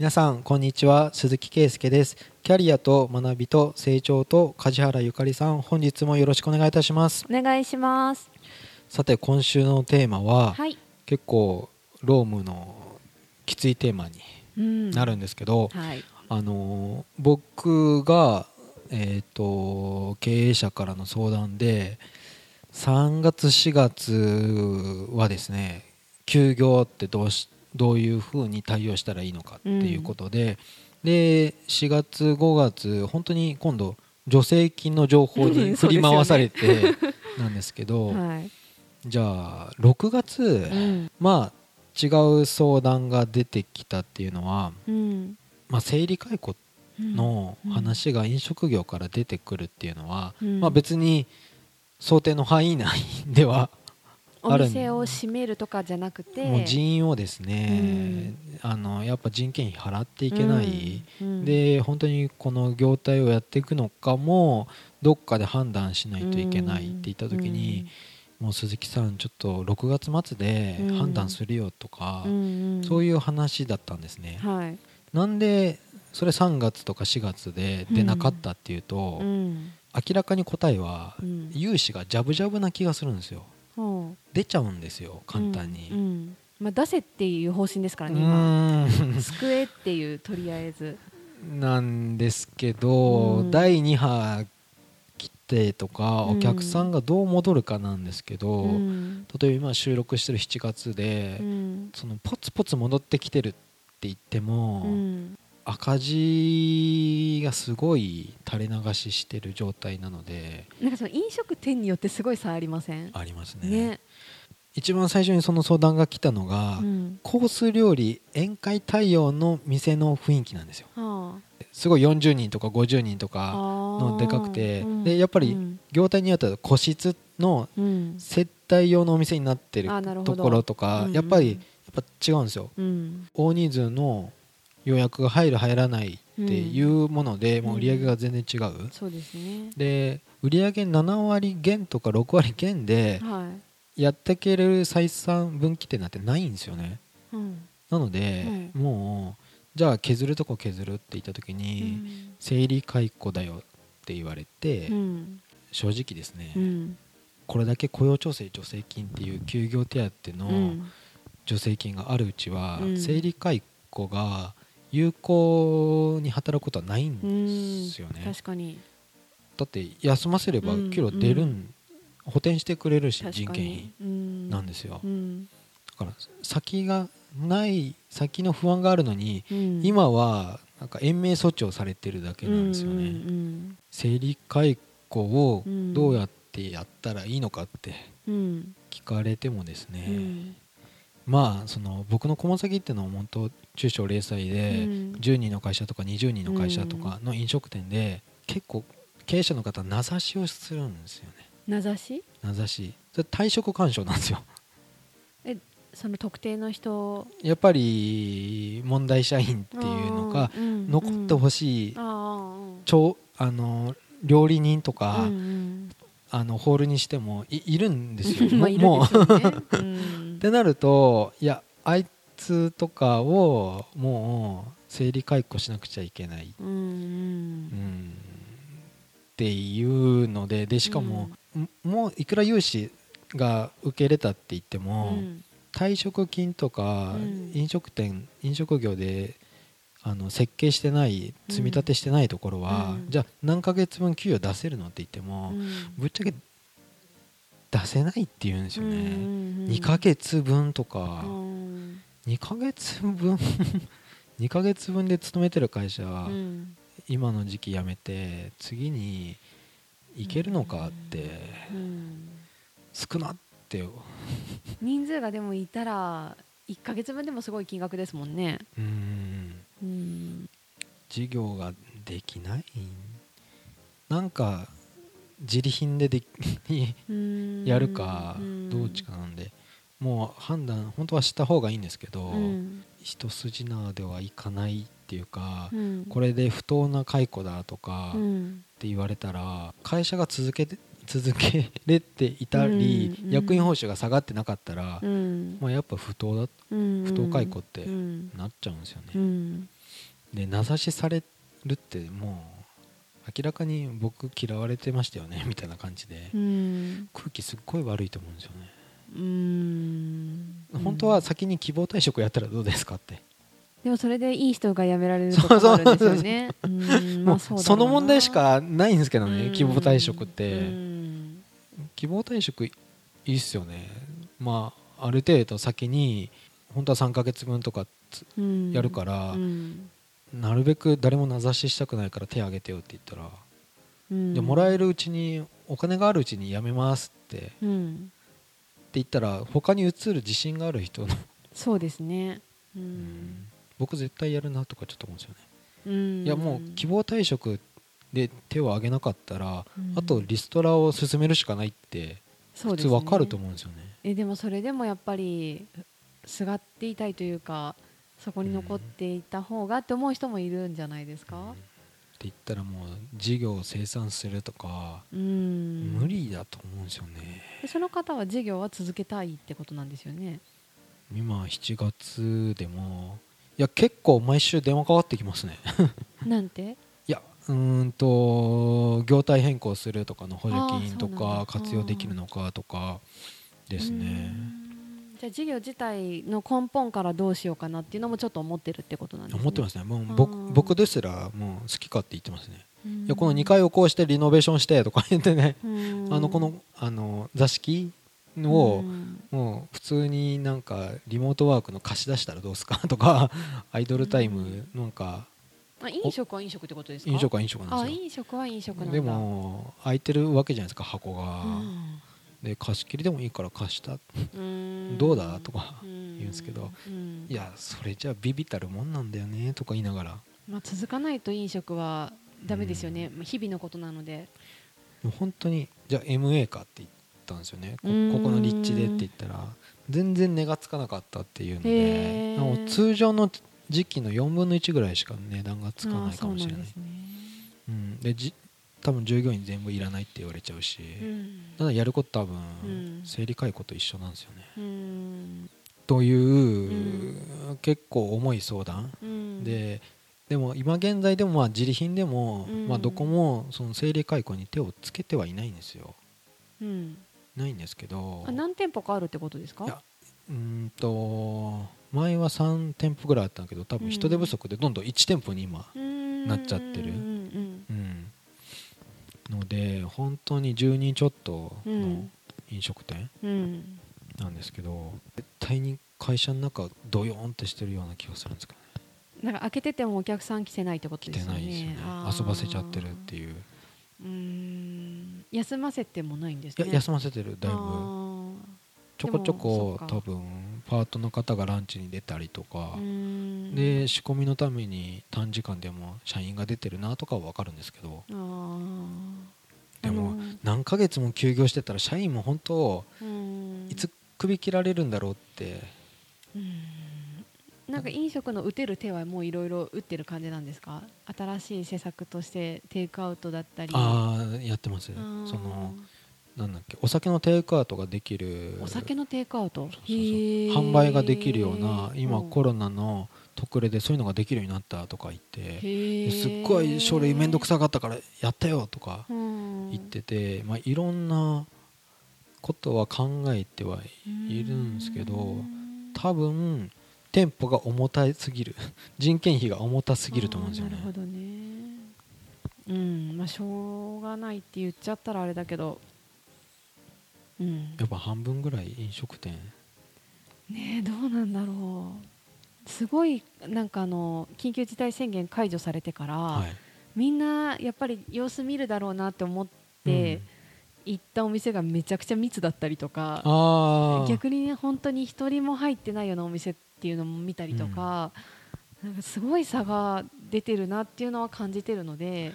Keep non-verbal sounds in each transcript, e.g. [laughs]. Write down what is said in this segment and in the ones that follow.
皆さんこんにちは。鈴木圭介です。キャリアと学びと成長と梶原ゆかりさん本日もよろしくお願いいたします。お願いします。さて今週のテーマは、はい、結構ロームのきついテーマにうん。なるんですけど、はい。あのー僕がえっ、と経営者からの相談で3月4月はですね休業ってどうしどういうふうに対応したらいいのかっていうことで、で4月5月本当に今度助成金の情報に [laughs] 振り回されて [laughs] なんですけどはい。じゃあ6月、うん。まあ違う相談が出てきたっていうのは、うん。まあ、生理解雇のうん。話が飲食業から出てくるっていうのは、うん。まあ、別に想定の範囲内ではお店を閉めるとかじゃなくて。もう人員をですね、あのやっぱ人件費払っていけない、うん。で本当にこの業態をやっていくのかもどっかで判断しないといけないって言った時に、もう鈴木さんちょっと6月末で判断するよとか、そういいう話だったんですね。はい。なんでそれ3月とか4月で出なかったっていうと、うん。明らかに答えはうん。融資がジャブジャブな気がするんですよ出ちゃうんですよ簡単に、うんうん。まあ、出せっていう方針ですからうね今。救えっていうとりあえず。なんですけど、うん。第2波来てとかうん。お客さんがどう戻るかなんですけど、うん。例えば今収録してる7月で、うん。そのポツポツ戻ってきてるって言っても、うん赤字がすごい垂れ流ししてる状態なのでなんかその飲食店によってすごい差ありません？ありますね。ね。一番最初にその相談が来たのが、うん。コース料理宴会対応の店の雰囲気なんですよ。はすごい40人とか50人とあかののでかくてでやっぱり業態によっては個室のうん。接待用のお店になってるところとかうん。やっぱりやっぱ違うんですよ。うん。大人数の予約が入る入らないっていうものでん。もう売り上げが全然違う。そうですね。で売り上げ7割減とか6割減ではい。やっていける採算分岐点なんてないんですよね。うん。なので、もうじゃあ削るとこ削るって言った時に、生理解雇だよって言われて、うん。正直ですね、うん。これだけ雇用調整助成金っていう休業手当うのん。助成金があるうちは、うん。生理解雇が有効に働くことはないんうんですよね、確かに。だって休ませればうん給料出るん、うん。補填してくれるし人件費なんですよ、うん。だから先がない先の不安があるのに、うん。今はなんか延命措置をされてるだけなんですよね、うん生理解雇をうんどうやってやったらいいのかってうん。聞かれてもですね、うん。まあその僕の駒先っていうのは本当中小零細で、うん。10人の会社とか20人の会社とかの飲食店で結構経営者の方名指しをするんですよね。名指し？名指し。それ退職勧奨なんですよ。その特定の人？やっぱり問題社員っていうのが残ってほしいしいあ超あの料理人とあか、うんあのホールにしてもいいるんですよ。もうってなるといやあいつとかをもう生理解雇しなくちゃいけない、うんうん、っていうのででしかも、ん。もういくら融資が受け入れたって言ってうも、ん。退職金とか、うん。飲食店飲食業であの設計してない積み立てしてないところは、うん。じゃあ何ヶ月分給与出せるのって言っても、うん。ぶっちゃけ出せないって言うんですよね、うん2ヶ月分とか、うん2ヶ月分 [laughs] 2ヶ月分で勤めてる会社は、うん。今の時期辞めて次に行けるのかって、うん。少なって人数がでもいたら1ヶ月分でもすごい金額ですもんね。うん。うん。事業ができない？なんか自利品ででやるかうん。どっちかなんでもう判断本当はした方がいいんですけど、うん。一筋縄ではいかないっていうか、うん。これで不当な解雇だとかっうん。て言われたら会社が続けて [laughs] 続けれていたり、うん。役員報酬が下がってなかったら、うん。まあ、やっぱ不当だうん。不当解雇ってうんなっちゃうんですよね。うん。で名指しされるってもう明らかに僕嫌われてましたよねみたいな感じで。うん。空気すっごい悪いと思うんですよねうん。本当は先に希望退職やったらどうですかって。でもそれでいい人が辞められるとかもあるんですよね。もうあその問題しかないんですけどうん。ね希望退職っうてん。希望退職いいっすよね。まあある程度先に本当は3ヶ月分とかやるからうん。なるべく誰も名指ししたくないから手挙げてよって言ったらうん。でもらえるうちにお金があるうちに辞めますってってうん言ったら他に移る自信がある人の、そうですね。ううん。ん僕絶対やるなとかちょっと思うんですよね、うん。いやもう希望退職で手を挙げなかったら、うん。あとリストラを進めるしかないって普通わかると思うんですよね。えでもそれでもやっぱりすがっていたいというかそこに残っていた方がって思う人もいるんじゃないですか？言ったらもう事業を生産するとか、うん。無理だと思うんですよね。でその方は事業は続けたいってことなんですよね。今7月でもいや結構毎週電話かかってきますね。[laughs] なんて？[laughs] いやうーんと業態変更するとかの補助金とか活用できるのかとかですね。うんじゃあ事業自体の根本からどうしようかなっていうのもちょっと思ってるってことなんですね。思ってますね。もう僕僕ですらもう好き勝手言ってますね。うん。いやこの2階をこうしてリノベーションしてとか言ってね。うん。あのこのあの座敷をうん。もう普通になんかリモートワークの貸し出したらどうすか？[laughs] とかアイドルタイムなんか。あ飲食は飲食ってことですか？飲食は飲食なんあですよ。飲食は飲食なんだ。でも空いてるわけじゃないですか箱が、うんで貸し切りでもいいから貸した。うん。どうだ？とか言言うんですけど。うん。いやそれじゃビビたるもんなんだよねとか言いながら。まあ、続かないと飲食はダメですよね、まあ日々のことなので。本当にじゃあ MA かって言ったんですよね。こここの立地でって言ったら。全然値がつかなかったっていうので。もう通常の時期の4分の1ぐらいしか値段がつかないかもしれない。うん、でじ多分従業員全部いらないって言われちゃうし、うん。ただやること多分、うん。整理解雇と一緒なんですよね。うん。という、結構重い相談、うん。ででも今現在でもまあ自利品でも、うん。まあ、どこもその整理解雇に手をつけてはいないんですよ。うん。ないんですけど。あ何店舗かあるってことですか？うーんと前は3店舗ぐらいあったんだけど多分人手不足でどんどん1店舗に今、ななっちゃってる。うんうんので本当に10人ちょっとのうん。飲食店うん。うんなんですけど絶対に会社の中ドヨーンってしてるような気がするんですけどね。なんか開けててもお客さん来てないってこと来てですよね。ないですよね。遊ばせちゃってるっていう。うーん。休ませてもないんですね。休ませてるだいぶ。あちょこちょこ多分パートの方がランチに出たりとか。で仕込みのために短時間でも社員が出てるなとかは分かるんですけど。でも何ヶ月も休業してたら社員も本当うん。いつ首切られるんだろうって。うん。なんか飲食の打てる手はもういろいろ打ってる感じなんですか？新しい施策としてテイクアウトだったり。ああやってます。そのなんだっけお酒のテイクアウトができる。お酒のテイクアウト？販売ができるような今うん。コロナの特例でそういうのができるようになったとか言ってすっごい書類面倒くさかったからやったよとかうん。言ってて、まあ、いろんなことは考えてはいるんですけどうん。多分店舗が重たすぎる。[laughs] 人件費が重たすぎると思うんですよね。なるほどね。うん。まあしょうがないって言っちゃったらあれだけどうん。やっぱ半分ぐらい飲食店。ねえどうなんだろう。すごいなんかあの緊急事態宣言解除されてから、はい。みんなやっぱり様子見るだろうなって思って、行ったお店がめちゃくちゃ密だったりとか逆にね本当に一人も入ってないようなお店っていうのも見たりとか、なんかすごい差が出てるなっていうのは感じてるので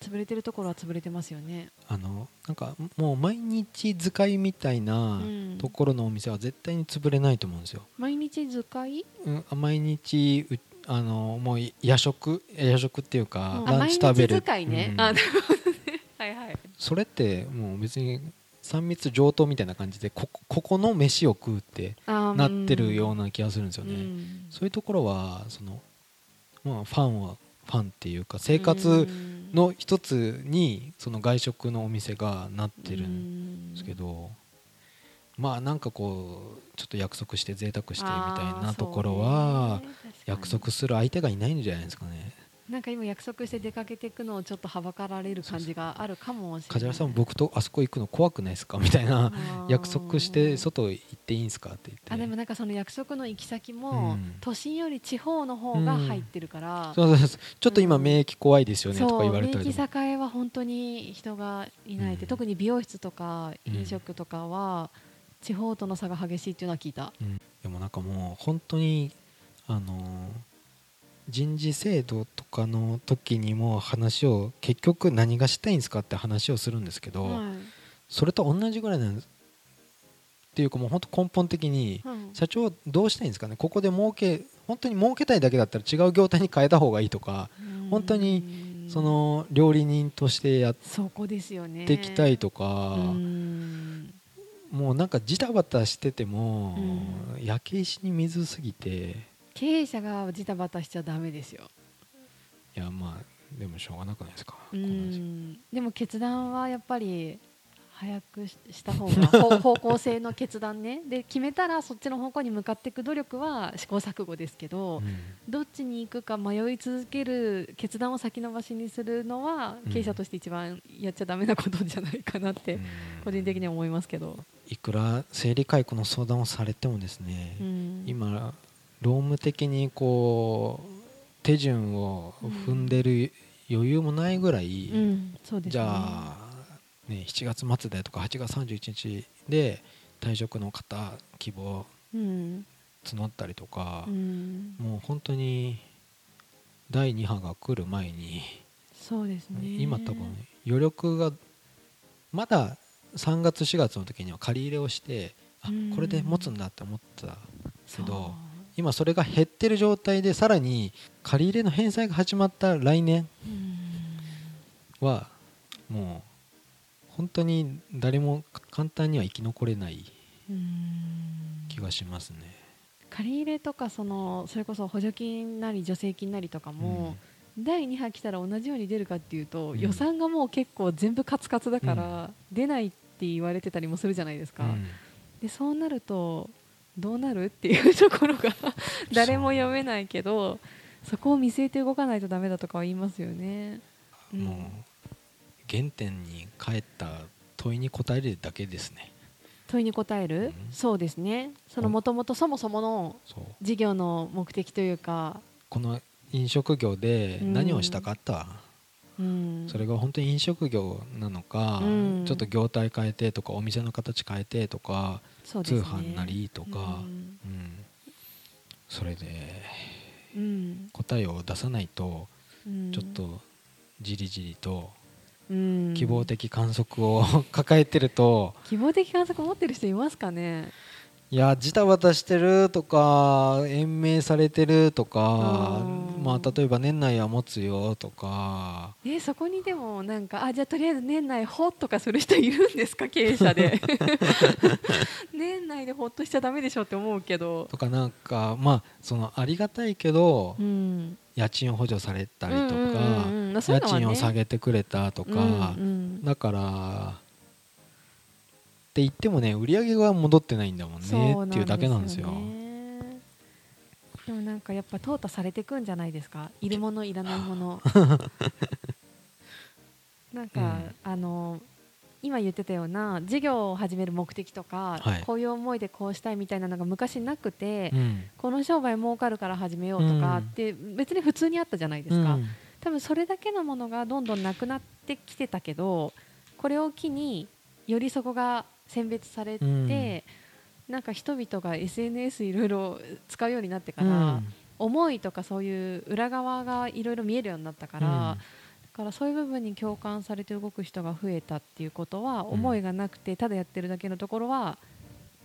潰れてるところは潰れてますよね。あのなんかもう毎日使いみたいなうん。ところのお店は絶対に潰れないと思うんですよ、毎日使い？うん、毎日うあのもう夜食？夜食っていうか、あランチ食べる。毎日使いね、うん。あなるほどね。[laughs] はいはい。それってもう別に三密上等みたいな感じでここの飯を食うってなってるような気がするんですよね、うん。そういうところはそのまあ、ファンはファンっていうか生活の一つにその外食のお店がなってるんですけどまあなんかこうちょっと約束して贅沢してみたいなところは約束する相手がいないんじゃないですかね。なんか今約束して出かけていくのをちょっとはばかられる感じがあるかもしれない。梶原さん僕とあそこ行くの怖くないですか？みたいな。[laughs] 約束して外行っていいんですかって言って。あでもなんかその約束の行き先も、都心より地方の方が入ってるから、そうそうそう。ちょっと今免疫怖いですよね、とか言われたり免疫栄は本当に人がいないって、特に美容室とか飲食とかは、地方との差が激しいっていうのは聞いた、でもなんかもう本当にあのー人事制度とかの時にも話を結局何がしたいんですかって話をするんですけど、はい、それと同じぐらいなんです。っていうかもう本当根本的に社長どうしたいんですかね？ここで儲け本当に儲けたいだけだったら違う業態に変えた方がいいとか本当にその料理人としてやっていきたいとかもうなんかジタバタしてても焼け石に水すぎて経営者がジタバタしちゃだめですよ。いやまあでもしょうがなくないですか？うん。でも決断はやっぱり早くした方が [laughs] 方向性の決断ね。で決めたらそっちの方向に向かっていく努力は試行錯誤ですけど、うん、どっちに行くか迷い続ける決断を先延ばしにするのは、経営者として一番やっちゃだめなことじゃないかなって個人的には思いますけど、いくら生理解雇の相談をされてもですね、今労務的にこう手順を踏んでる余裕もないぐらい、うんね、じゃあ、ね、7月末でとか8月31日で退職の方希望募ったりとか、うん、もう本当に第2波が来る前にそうですね。今多分余力がまだ3月4月の時には借り入れをしてあこれで持つんだって思ったけど。今それが減ってる状態でさらに借り入れの返済が始まった来年はもう本当に誰も簡単には生き残れない気がしますね。借り入れとかそのそれこそ補助金なり助成金なりとかも、うん、第2波来たら同じように出るかっていうと、うん、予算がもう結構全部カツカツだから、出ないって言われてたりもするじゃないですか。でそうなるとどうなるっていうところが [laughs] 誰も読めないけどそこを見据えて動かないとダメだとかは言いますよね。うん、もう原点に帰った問いに答えるだけですね。問いに答える、うん、そうですね。そのもともとそもそもの事業の目的というか。この飲食業で何をしたかった、うん、それが本当に飲食業なのか、うん、ちょっと業態変えてとかお店の形変えてとかね、通販なりとか、うん、うん、それで、うん、答えを出さないと、ちょっとじりじりと希望的観測を [laughs] 抱えてると希望的観測持ってる人いますかね？いやジタバタしてるとか延命されてるとかまあ例えば年内は持つよとか。えそこにでもなんかあじゃあとりあえず年内ほっとかする人いるんですか？経営者で。[laughs] 年内でほっとしちゃだめでしょって思うけど。とかなんかまあそのありがたいけど、うん、家賃を補助されたりとか、家賃を下げてくれたとか、うんうん、だからって言ってもね売り上げが戻ってないんだもんねっていうだけなんですよ。でもなんかやっぱ淘汰されていくんじゃないですか？いるものいらないもの。[laughs] なんか、うん、あの今言ってたような事業を始める目的とか、はい、こういう思いでこうしたいみたいなのが昔なくて、うん、この商売儲かるから始めようとかって別に普通にあったじゃないですか、うん、多分それだけのものがどんどんなくなってきてたけどこれを機によりそこが選別されて、うん、なんか人々が SNS いろいろ使うようになってから、うん、思いとかそういう裏側がいろいろ見えるようになったから、うん、だからそういう部分に共感されて動く人が増えたっていうことは、思いがなくてただやってるだけのところは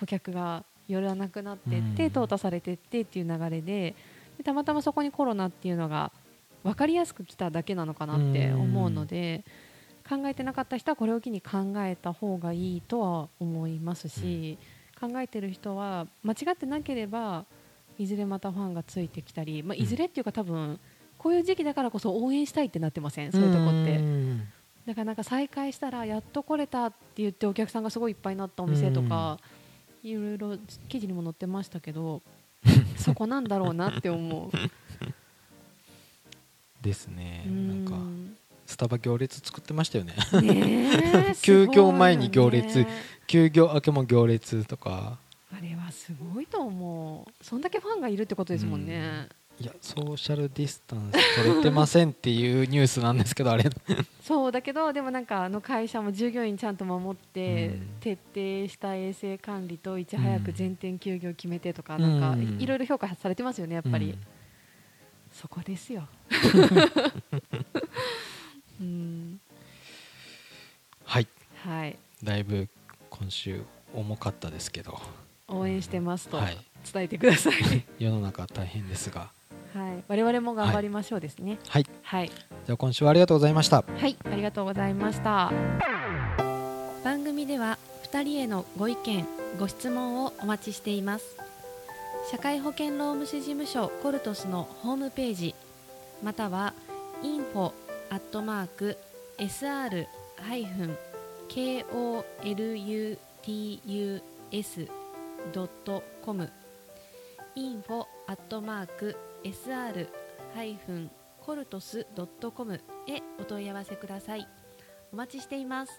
顧客が寄らなくなっていって、淘汰されていってっていう流れででたまたまそこにコロナっていうのが分かりやすく来ただけなのかなって思うので。考えてなかった人はこれを機に考えた方がいいとは思いますし、うん、考えてる人は間違ってなければいずれまたファンがついてきたり、まあ、いずれっていうか多分こういう時期だからこそ応援したいってなってませんそういうとこって。んだからなんか再開したらやっと来れたって言ってお客さんがすごいいっぱいになったお店とかいろいろ記事にも載ってましたけど [laughs] そこなんだろうなって思う。ですね。うなんかんスタバ行列作ってましたよね。[laughs] 休業前に行列ね休業明けも行列とか。あれはすごいと思う。そんだけファンがいるってことですもんね、いやソーシャルディスタンス取れてませんっていうニュースなんですけどあれ。[laughs] そうだけどでもなんかあの会社も従業員ちゃんと守って、うん。徹底した衛生管理といち早く全店休業決めてとか、うんなんかうんいろいろ評価されてますよねやっぱり、うん。そこですよ [laughs] うん。はい。はい。だいぶ今週重かったですけど。応援してますとはい。伝えてください、[laughs] 世の中大変ですが。はい、我々も頑張りましょうですね。はい。はい。じゃあ今週はありがとうございました。はい、ありがとうございました。番組では2人へのご意見ご質問をお待ちしています。社会保険労務士事務所コルトスのホームページまたは info アットマーク sr ハイフン koluts ドットコム info アットマーク sr-coltus.com へお問い合わせください。お待ちしています。